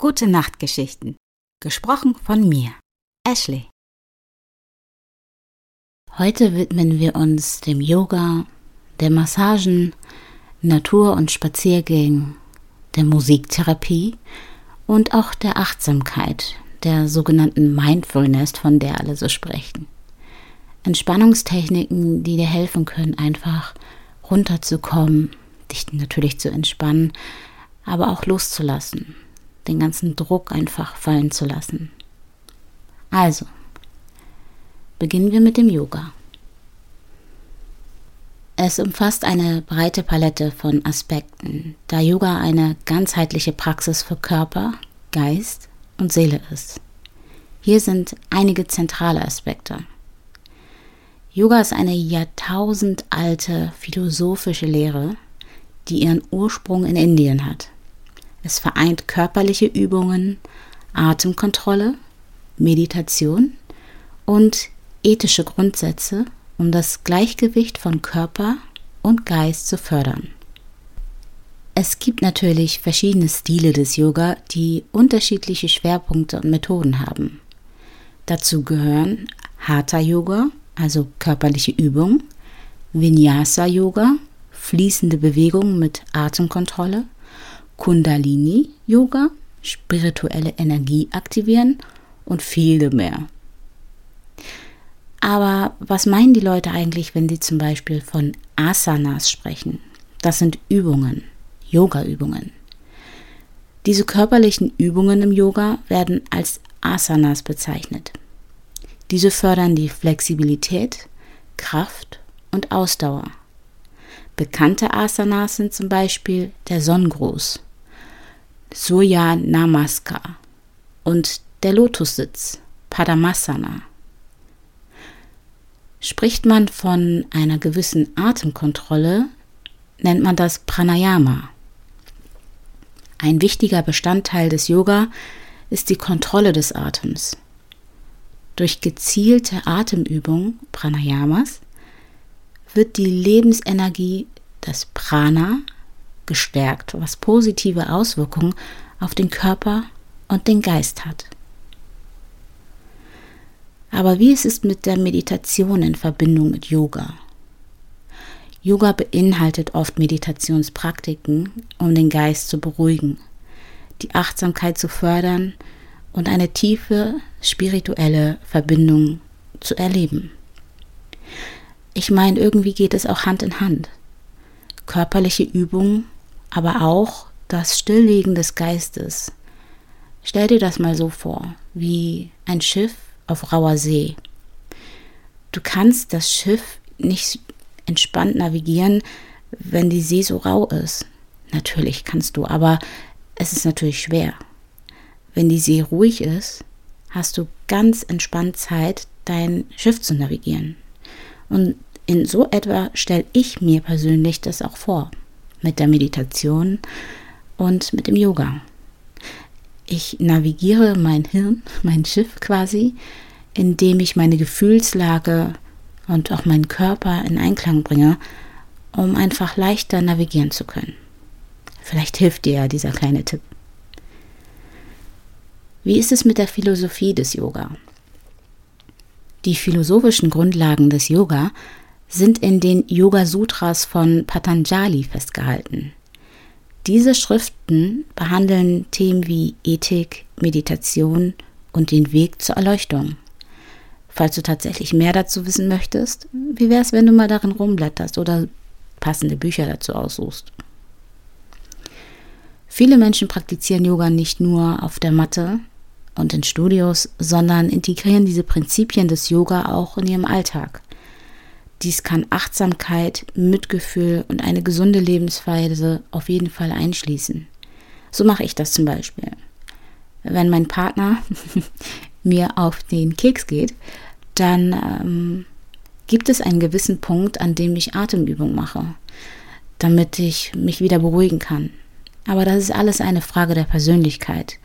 Gute Nachtgeschichten. Gesprochen von mir, Ashley. Heute widmen wir uns dem Yoga, der Massagen, Natur- und Spaziergängen, der Musiktherapie und auch der Achtsamkeit, der sogenannten Mindfulness, von der alle so sprechen. Entspannungstechniken, die dir helfen können, einfach runterzukommen, dich natürlich zu entspannen, aber auch loszulassen, den ganzen Druck einfach fallen zu lassen. Also, beginnen wir mit dem Yoga. Es umfasst eine breite Palette von Aspekten, da Yoga eine ganzheitliche Praxis für Körper, Geist und Seele ist. Hier sind einige zentrale Aspekte. Yoga ist eine jahrtausendalte philosophische Lehre, die ihren Ursprung in Indien hat. Es vereint körperliche Übungen, Atemkontrolle, Meditation und ethische Grundsätze, um das Gleichgewicht von Körper und Geist zu fördern. Es gibt natürlich verschiedene Stile des Yoga, die unterschiedliche Schwerpunkte und Methoden haben. Dazu gehören Hatha Yoga, also körperliche Übung, Vinyasa Yoga, fließende Bewegung mit Atemkontrolle, Kundalini Yoga, spirituelle Energie aktivieren und viele mehr. Aber was meinen die Leute eigentlich, wenn sie zum Beispiel von Asanas sprechen? Das sind Übungen, Yoga-Übungen. Diese körperlichen Übungen im Yoga werden als Asanas bezeichnet. Diese fördern die Flexibilität, Kraft und Ausdauer. Bekannte Asanas sind zum Beispiel der Sonnengruß, Surya Namaskar und der Lotussitz, Padmasana. Spricht man von einer gewissen Atemkontrolle, nennt man das Pranayama. Ein wichtiger Bestandteil des Yoga ist die Kontrolle des Atems. Durch gezielte Atemübung, Pranayamas, wird die Lebensenergie, das Prana, gestärkt, was positive Auswirkungen auf den Körper und den Geist hat. Aber wie ist es mit der Meditation in Verbindung mit Yoga? Yoga beinhaltet oft Meditationspraktiken, um den Geist zu beruhigen, die Achtsamkeit zu fördern und eine tiefe spirituelle Verbindung zu erleben. Ich meine, irgendwie geht es auch Hand in Hand. Körperliche Übungen, aber auch das Stilllegen des Geistes. Stell dir das mal so vor, wie ein Schiff auf rauer See. Du kannst das Schiff nicht entspannt navigieren, wenn die See so rau ist. Natürlich kannst du, aber es ist natürlich schwer. Wenn die See ruhig ist, hast du ganz entspannt Zeit, dein Schiff zu navigieren. Und in so etwa stelle ich mir persönlich das auch vor. Mit der Meditation und mit dem Yoga. Ich navigiere mein Hirn, mein Schiff quasi, indem ich meine Gefühlslage und auch meinen Körper in Einklang bringe, um einfach leichter navigieren zu können. Vielleicht hilft dir ja dieser kleine Tipp. Wie ist es mit der Philosophie des Yoga? Die philosophischen Grundlagen des Yoga sind in den Yoga Sutras von Patanjali festgehalten. Diese Schriften behandeln Themen wie Ethik, Meditation und den Weg zur Erleuchtung. Falls du tatsächlich mehr dazu wissen möchtest, wie wäre es, wenn du mal darin rumblätterst oder passende Bücher dazu aussuchst? Viele Menschen praktizieren Yoga nicht nur auf der Matte, und in Studios, sondern integrieren diese Prinzipien des Yoga auch in ihrem Alltag. Dies kann Achtsamkeit, Mitgefühl und eine gesunde Lebensweise auf jeden Fall einschließen. So mache ich das zum Beispiel. Wenn mein Partner mir auf den Keks geht, dann ähm, gibt es einen gewissen Punkt, an dem ich Atemübung mache, damit ich mich wieder beruhigen kann. Aber das ist alles eine Frage der Persönlichkeit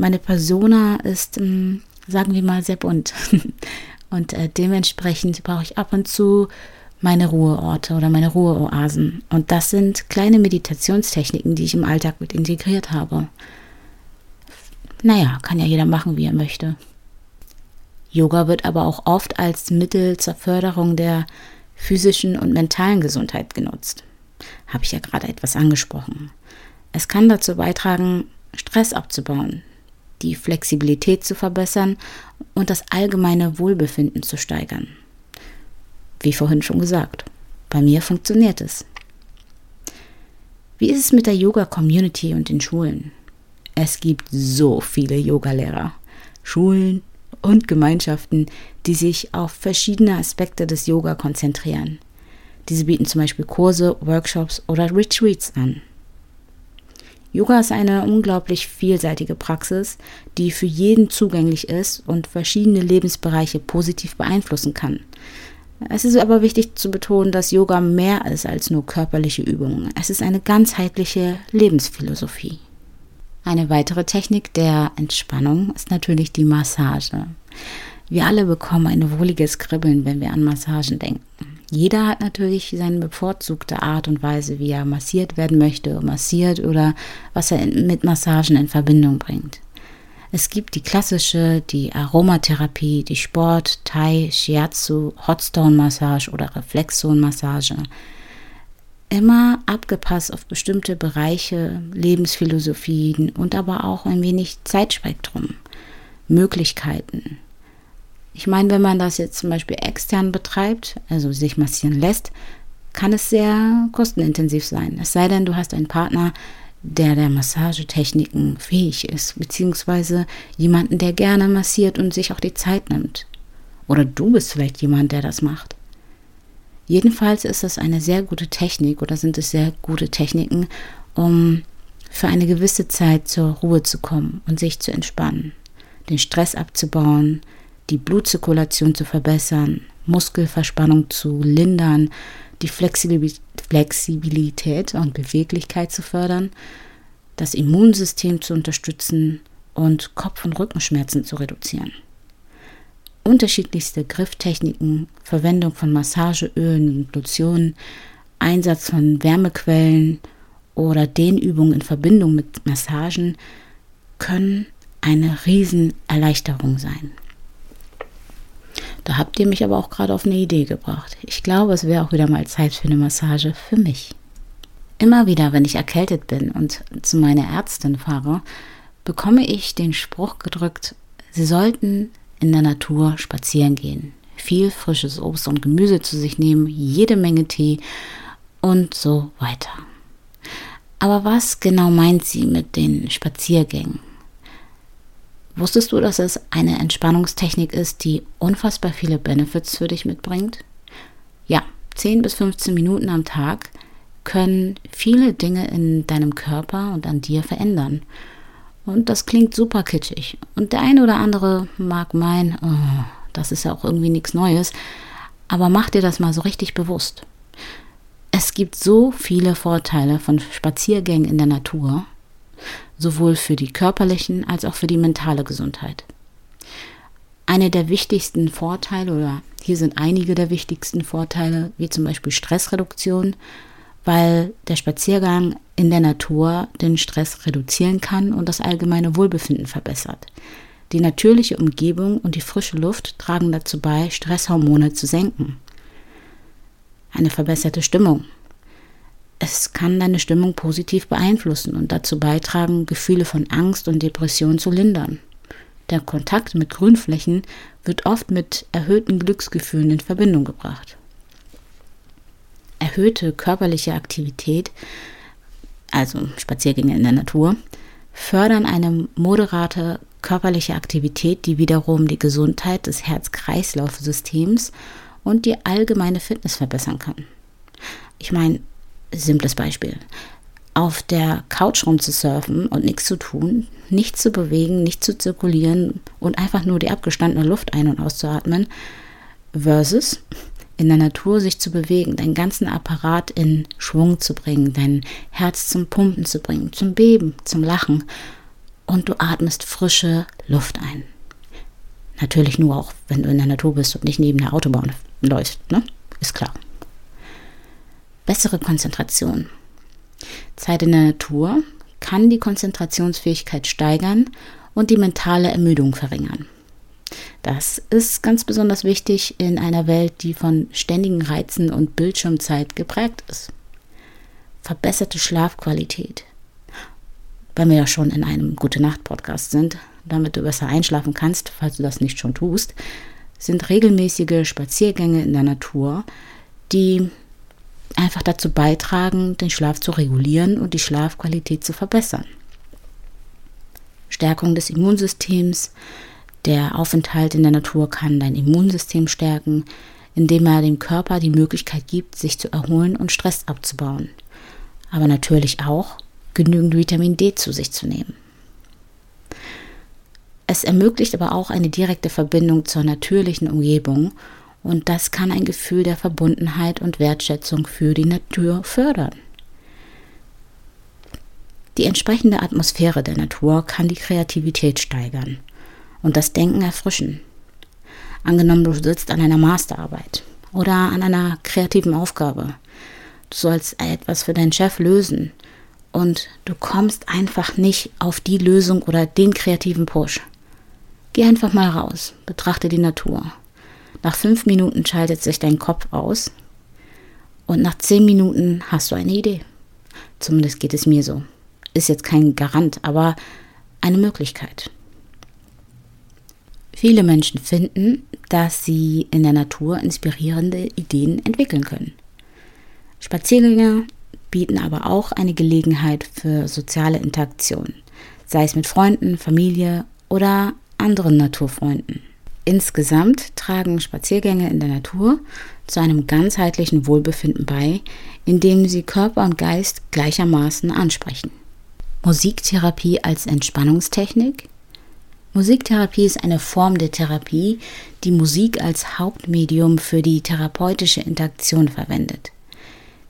meine Persona ist, ähm, sagen wir mal, sehr bunt. Und äh, dementsprechend brauche ich ab und zu meine Ruheorte oder meine Ruheoasen. Und das sind kleine Meditationstechniken, die ich im Alltag mit integriert habe. naja, kann ja jeder machen, wie er möchte. Yoga wird aber auch oft als Mittel zur Förderung der physischen und mentalen Gesundheit genutzt. Habe ich ja gerade etwas angesprochen. Es kann dazu beitragen, Stress abzubauen, die Flexibilität zu verbessern und das allgemeine Wohlbefinden zu steigern. Wie vorhin schon gesagt, bei mir funktioniert es. Wie ist es mit der Yoga-Community und den Schulen? Es gibt so viele Yogalehrer, Schulen und Gemeinschaften, die sich auf verschiedene Aspekte des Yoga konzentrieren. Diese bieten zum Beispiel Kurse, Workshops oder Retreats an. Yoga ist eine unglaublich vielseitige Praxis, die für jeden zugänglich ist und verschiedene Lebensbereiche positiv beeinflussen kann. Es ist aber wichtig zu betonen, dass Yoga mehr ist als nur körperliche Übungen. Es ist eine ganzheitliche Lebensphilosophie. Eine weitere Technik der Entspannung ist natürlich die Massage. Wir alle bekommen ein wohliges Kribbeln, wenn wir an Massagen denken. Jeder hat natürlich seine bevorzugte Art und Weise, wie er massiert werden möchte, massiert oder was er mit Massagen in Verbindung bringt. Es gibt die klassische, die Aromatherapie, die Sport, Thai, Shiatsu, Hotstone-Massage oder Reflexzone-Massage. Immer abgepasst auf bestimmte Bereiche, Lebensphilosophien und aber auch ein wenig Zeitspektrum, Möglichkeiten. Ich meine, wenn man das jetzt zum Beispiel extern betreibt, also sich massieren lässt, kann es sehr kostenintensiv sein. Es sei denn, du hast einen Partner, der der Massagetechniken fähig ist, beziehungsweise jemanden, der gerne massiert und sich auch die Zeit nimmt. Oder du bist vielleicht jemand, der das macht. Jedenfalls ist das eine sehr gute Technik oder sind es sehr gute Techniken, um für eine gewisse Zeit zur Ruhe zu kommen und sich zu entspannen, den Stress abzubauen, die Blutzirkulation zu verbessern, Muskelverspannung zu lindern, die Flexibilität und Beweglichkeit zu fördern, das Immunsystem zu unterstützen und Kopf- und Rückenschmerzen zu reduzieren. Unterschiedlichste Grifftechniken, Verwendung von Massageölen und Lotionen, Einsatz von Wärmequellen oder Dehnübungen in Verbindung mit Massagen können eine Riesenerleichterung sein. Da habt ihr mich aber auch gerade auf eine Idee gebracht. Ich glaube, es wäre auch wieder mal Zeit für eine Massage für mich. Immer wieder, wenn ich erkältet bin und zu meiner Ärztin fahre, bekomme ich den Spruch gedrückt, Sie sollten in der Natur spazieren gehen, viel frisches Obst und Gemüse zu sich nehmen, jede Menge Tee und so weiter. Aber was genau meint sie mit den Spaziergängen? Wusstest du, dass es eine Entspannungstechnik ist, die unfassbar viele Benefits für dich mitbringt? Ja, 10 bis 15 Minuten am Tag können viele Dinge in deinem Körper und an dir verändern. Und das klingt super kitschig. Und der eine oder andere mag meinen, oh, das ist ja auch irgendwie nichts Neues. Aber mach dir das mal so richtig bewusst. Es gibt so viele Vorteile von Spaziergängen in der Natur sowohl für die körperlichen als auch für die mentale Gesundheit. Eine der wichtigsten Vorteile, oder hier sind einige der wichtigsten Vorteile, wie zum Beispiel Stressreduktion, weil der Spaziergang in der Natur den Stress reduzieren kann und das allgemeine Wohlbefinden verbessert. Die natürliche Umgebung und die frische Luft tragen dazu bei, Stresshormone zu senken. Eine verbesserte Stimmung, es kann deine Stimmung positiv beeinflussen und dazu beitragen, Gefühle von Angst und Depression zu lindern. Der Kontakt mit Grünflächen wird oft mit erhöhten Glücksgefühlen in Verbindung gebracht. Erhöhte körperliche Aktivität, also Spaziergänge in der Natur, fördern eine moderate körperliche Aktivität, die wiederum die Gesundheit des Herz-Kreislauf-Systems und die allgemeine Fitness verbessern kann. Ich meine, simples Beispiel. Auf der Couch rumzusurfen und nichts zu tun, nichts zu bewegen, nicht zu zirkulieren und einfach nur die abgestandene Luft ein- und auszuatmen, versus in der Natur sich zu bewegen, deinen ganzen Apparat in Schwung zu bringen, dein Herz zum Pumpen zu bringen, zum Beben, zum Lachen und du atmest frische Luft ein. Natürlich nur auch, wenn du in der Natur bist und nicht neben der Autobahn läufst, ne? Ist klar bessere Konzentration. Zeit in der Natur kann die Konzentrationsfähigkeit steigern und die mentale Ermüdung verringern. Das ist ganz besonders wichtig in einer Welt, die von ständigen Reizen und Bildschirmzeit geprägt ist. Verbesserte Schlafqualität. Wenn wir ja schon in einem Gute-Nacht-Podcast sind, damit du besser einschlafen kannst, falls du das nicht schon tust, sind regelmäßige Spaziergänge in der Natur, die einfach dazu beitragen, den Schlaf zu regulieren und die Schlafqualität zu verbessern. Stärkung des Immunsystems. Der Aufenthalt in der Natur kann dein Immunsystem stärken, indem er dem Körper die Möglichkeit gibt, sich zu erholen und Stress abzubauen. Aber natürlich auch genügend Vitamin D zu sich zu nehmen. Es ermöglicht aber auch eine direkte Verbindung zur natürlichen Umgebung und das kann ein Gefühl der Verbundenheit und Wertschätzung für die Natur fördern. Die entsprechende Atmosphäre der Natur kann die Kreativität steigern und das Denken erfrischen. Angenommen, du sitzt an einer Masterarbeit oder an einer kreativen Aufgabe. Du sollst etwas für deinen Chef lösen und du kommst einfach nicht auf die Lösung oder den kreativen Push. Geh einfach mal raus, betrachte die Natur. Nach fünf Minuten schaltet sich dein Kopf aus und nach zehn Minuten hast du eine Idee. Zumindest geht es mir so. Ist jetzt kein Garant, aber eine Möglichkeit. Viele Menschen finden, dass sie in der Natur inspirierende Ideen entwickeln können. Spaziergänge bieten aber auch eine Gelegenheit für soziale Interaktion, sei es mit Freunden, Familie oder anderen Naturfreunden. Insgesamt tragen Spaziergänge in der Natur zu einem ganzheitlichen Wohlbefinden bei, indem sie Körper und Geist gleichermaßen ansprechen. Musiktherapie als Entspannungstechnik Musiktherapie ist eine Form der Therapie, die Musik als Hauptmedium für die therapeutische Interaktion verwendet.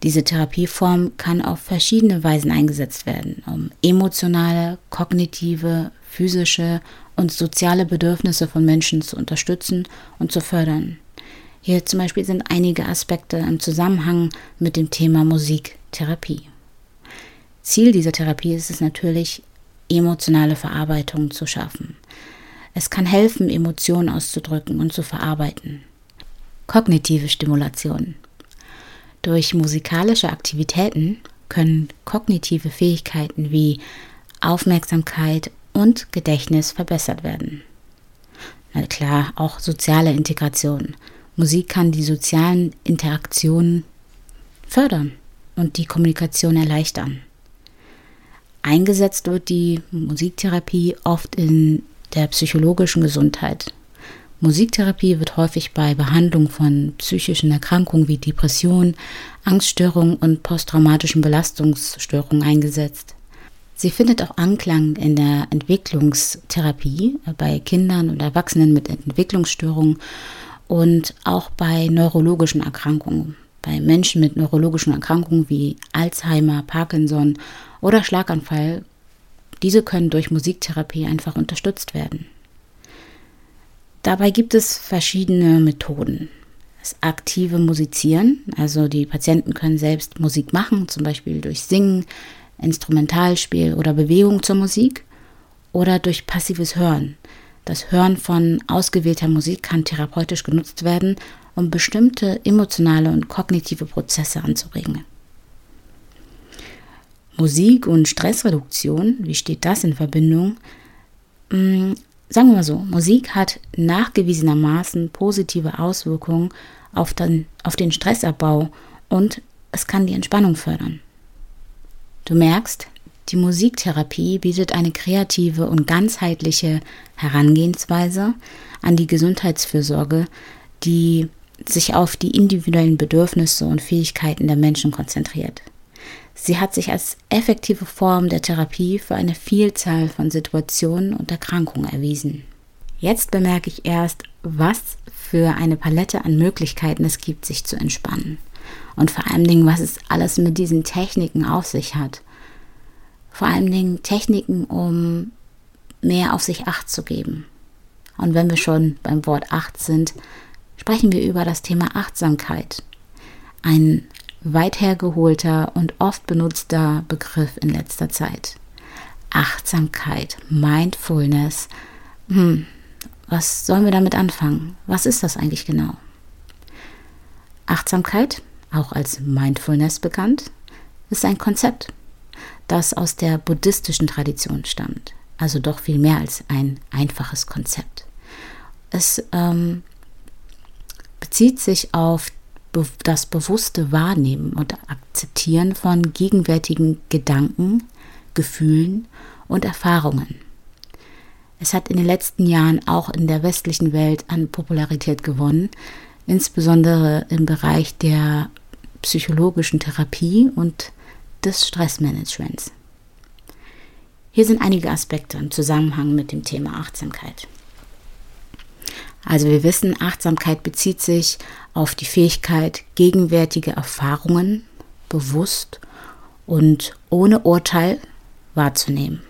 Diese Therapieform kann auf verschiedene Weisen eingesetzt werden, um emotionale, kognitive, physische und soziale Bedürfnisse von Menschen zu unterstützen und zu fördern. Hier zum Beispiel sind einige Aspekte im Zusammenhang mit dem Thema Musiktherapie. Ziel dieser Therapie ist es natürlich, emotionale Verarbeitung zu schaffen. Es kann helfen, Emotionen auszudrücken und zu verarbeiten. Kognitive Stimulation. Durch musikalische Aktivitäten können kognitive Fähigkeiten wie Aufmerksamkeit und Gedächtnis verbessert werden. Na klar, auch soziale Integration. Musik kann die sozialen Interaktionen fördern und die Kommunikation erleichtern. Eingesetzt wird die Musiktherapie oft in der psychologischen Gesundheit. Musiktherapie wird häufig bei Behandlung von psychischen Erkrankungen wie Depression, Angststörungen und posttraumatischen Belastungsstörungen eingesetzt. Sie findet auch Anklang in der Entwicklungstherapie bei Kindern und Erwachsenen mit Entwicklungsstörungen und auch bei neurologischen Erkrankungen. Bei Menschen mit neurologischen Erkrankungen wie Alzheimer, Parkinson oder Schlaganfall, diese können durch Musiktherapie einfach unterstützt werden. Dabei gibt es verschiedene Methoden. Das aktive Musizieren, also die Patienten können selbst Musik machen, zum Beispiel durch Singen, Instrumentalspiel oder Bewegung zur Musik oder durch passives Hören. Das Hören von ausgewählter Musik kann therapeutisch genutzt werden, um bestimmte emotionale und kognitive Prozesse anzuregen. Musik und Stressreduktion, wie steht das in Verbindung? Hm, sagen wir mal so, Musik hat nachgewiesenermaßen positive Auswirkungen auf den, auf den Stressabbau und es kann die Entspannung fördern. Du merkst, die Musiktherapie bietet eine kreative und ganzheitliche Herangehensweise an die Gesundheitsfürsorge, die sich auf die individuellen Bedürfnisse und Fähigkeiten der Menschen konzentriert. Sie hat sich als effektive Form der Therapie für eine Vielzahl von Situationen und Erkrankungen erwiesen. Jetzt bemerke ich erst, was für eine Palette an Möglichkeiten es gibt, sich zu entspannen. Und vor allen Dingen, was es alles mit diesen Techniken auf sich hat. Vor allen Dingen Techniken, um mehr auf sich acht zu geben. Und wenn wir schon beim Wort acht sind, sprechen wir über das Thema Achtsamkeit. Ein weit hergeholter und oft benutzter Begriff in letzter Zeit. Achtsamkeit, Mindfulness. Hm, was sollen wir damit anfangen? Was ist das eigentlich genau? Achtsamkeit, auch als Mindfulness bekannt, ist ein Konzept, das aus der buddhistischen Tradition stammt. Also doch viel mehr als ein einfaches Konzept. Es ähm, bezieht sich auf das bewusste Wahrnehmen und Akzeptieren von gegenwärtigen Gedanken, Gefühlen und Erfahrungen. Es hat in den letzten Jahren auch in der westlichen Welt an Popularität gewonnen, insbesondere im Bereich der psychologischen Therapie und des Stressmanagements. Hier sind einige Aspekte im Zusammenhang mit dem Thema Achtsamkeit. Also wir wissen, Achtsamkeit bezieht sich auf die Fähigkeit, gegenwärtige Erfahrungen bewusst und ohne Urteil wahrzunehmen.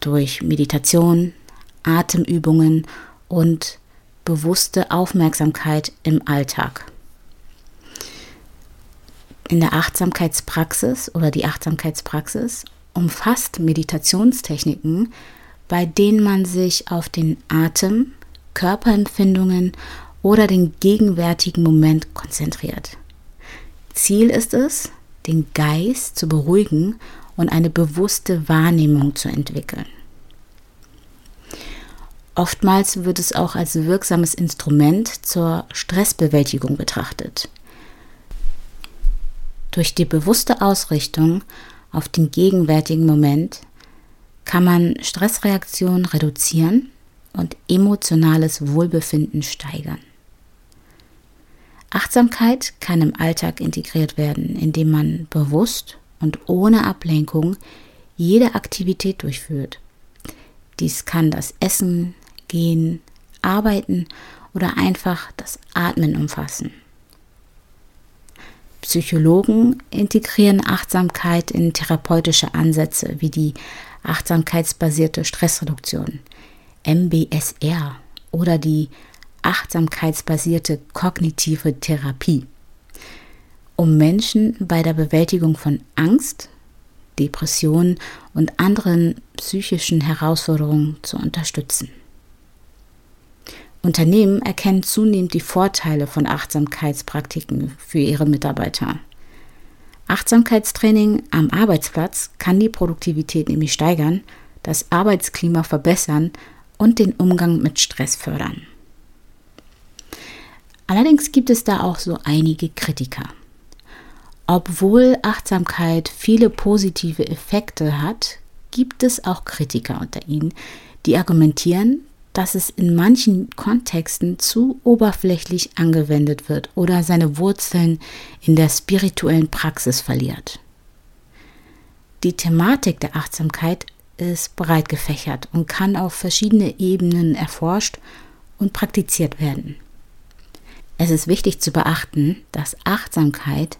Durch Meditation, Atemübungen und bewusste Aufmerksamkeit im Alltag. In der Achtsamkeitspraxis oder die Achtsamkeitspraxis umfasst Meditationstechniken, bei denen man sich auf den Atem, Körperempfindungen oder den gegenwärtigen Moment konzentriert. Ziel ist es, den Geist zu beruhigen und eine bewusste Wahrnehmung zu entwickeln. Oftmals wird es auch als wirksames Instrument zur Stressbewältigung betrachtet. Durch die bewusste Ausrichtung auf den gegenwärtigen Moment kann man Stressreaktionen reduzieren und emotionales Wohlbefinden steigern. Achtsamkeit kann im Alltag integriert werden, indem man bewusst und ohne Ablenkung jede Aktivität durchführt. Dies kann das Essen, Gehen, Arbeiten oder einfach das Atmen umfassen. Psychologen integrieren Achtsamkeit in therapeutische Ansätze wie die achtsamkeitsbasierte Stressreduktion, MBSR oder die achtsamkeitsbasierte kognitive Therapie, um Menschen bei der Bewältigung von Angst, Depressionen und anderen psychischen Herausforderungen zu unterstützen. Unternehmen erkennen zunehmend die Vorteile von Achtsamkeitspraktiken für ihre Mitarbeiter. Achtsamkeitstraining am Arbeitsplatz kann die Produktivität nämlich steigern, das Arbeitsklima verbessern und den Umgang mit Stress fördern. Allerdings gibt es da auch so einige Kritiker. Obwohl Achtsamkeit viele positive Effekte hat, gibt es auch Kritiker unter ihnen, die argumentieren, dass es in manchen Kontexten zu oberflächlich angewendet wird oder seine Wurzeln in der spirituellen Praxis verliert. Die Thematik der Achtsamkeit ist breit gefächert und kann auf verschiedene Ebenen erforscht und praktiziert werden. Es ist wichtig zu beachten, dass Achtsamkeit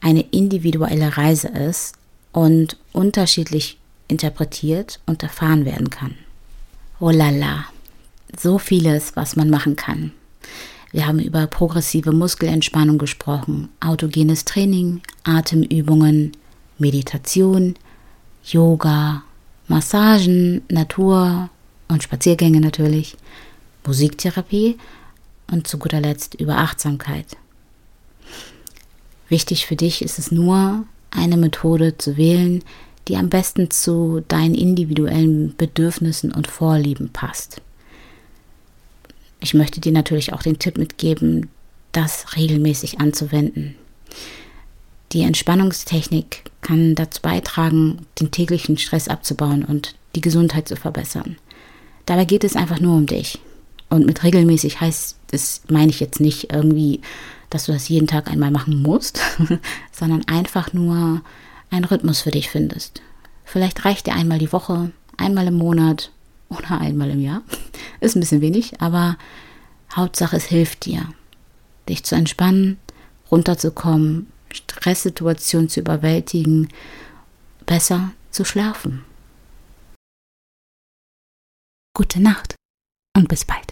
eine individuelle Reise ist und unterschiedlich interpretiert und erfahren werden kann. Oh la la, so vieles, was man machen kann. Wir haben über progressive Muskelentspannung gesprochen, autogenes Training, Atemübungen, Meditation, Yoga, Massagen, Natur und Spaziergänge natürlich, Musiktherapie und zu guter Letzt über Achtsamkeit. Wichtig für dich ist es nur, eine Methode zu wählen, die am besten zu deinen individuellen Bedürfnissen und Vorlieben passt. Ich möchte dir natürlich auch den Tipp mitgeben, das regelmäßig anzuwenden. Die Entspannungstechnik kann dazu beitragen, den täglichen Stress abzubauen und die Gesundheit zu verbessern. Dabei geht es einfach nur um dich. Und mit regelmäßig heißt es, meine ich jetzt nicht irgendwie, dass du das jeden Tag einmal machen musst, sondern einfach nur einen Rhythmus für dich findest. Vielleicht reicht dir einmal die Woche, einmal im Monat oder einmal im Jahr. Ist ein bisschen wenig, aber Hauptsache es hilft dir, dich zu entspannen, runterzukommen, Stresssituationen zu überwältigen, besser zu schlafen. Gute Nacht und bis bald.